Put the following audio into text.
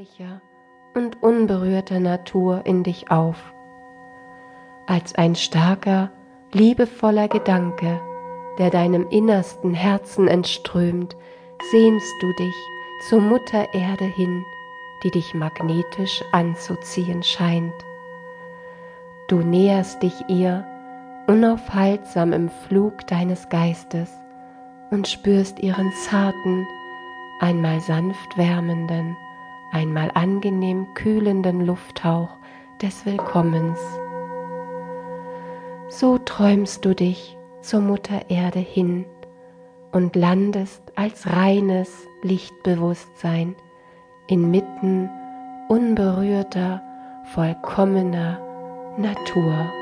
beschaulicher und unberührter Natur in dich auf. Als ein starker, liebevoller Gedanke, der deinem innersten Herzen entströmt, sehnst du dich zur Mutter Erde hin, die dich magnetisch anzuziehen scheint. Du näherst dich ihr unaufhaltsam im Flug deines Geistes und spürst ihren zarten, einmal sanft wärmenden, einmal angenehm kühlenden Lufthauch des Willkommens. So träumst du dich zur Mutter Erde hin und landest als reines Lichtbewusstsein inmitten unberührter, vollkommener Natur.